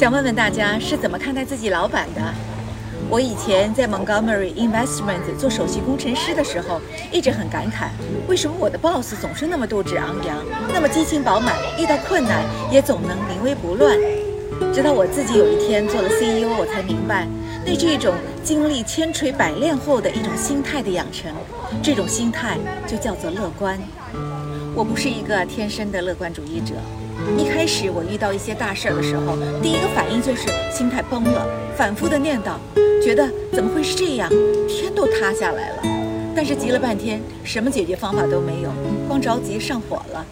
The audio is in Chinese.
想问问大家是怎么看待自己老板的？我以前在 Montgomery Investment 做首席工程师的时候，一直很感慨，为什么我的 boss 总是那么斗志昂扬，那么激情饱满，遇到困难也总能临危不乱。直到我自己有一天做了 CEO，我才明白，那是一种经历千锤百炼后的一种心态的养成，这种心态就叫做乐观。我不是一个天生的乐观主义者。一开始我遇到一些大事儿的时候，第一个反应就是心态崩了，反复的念叨，觉得怎么会是这样，天都塌下来了。但是急了半天，什么解决方法都没有，光着急上火了。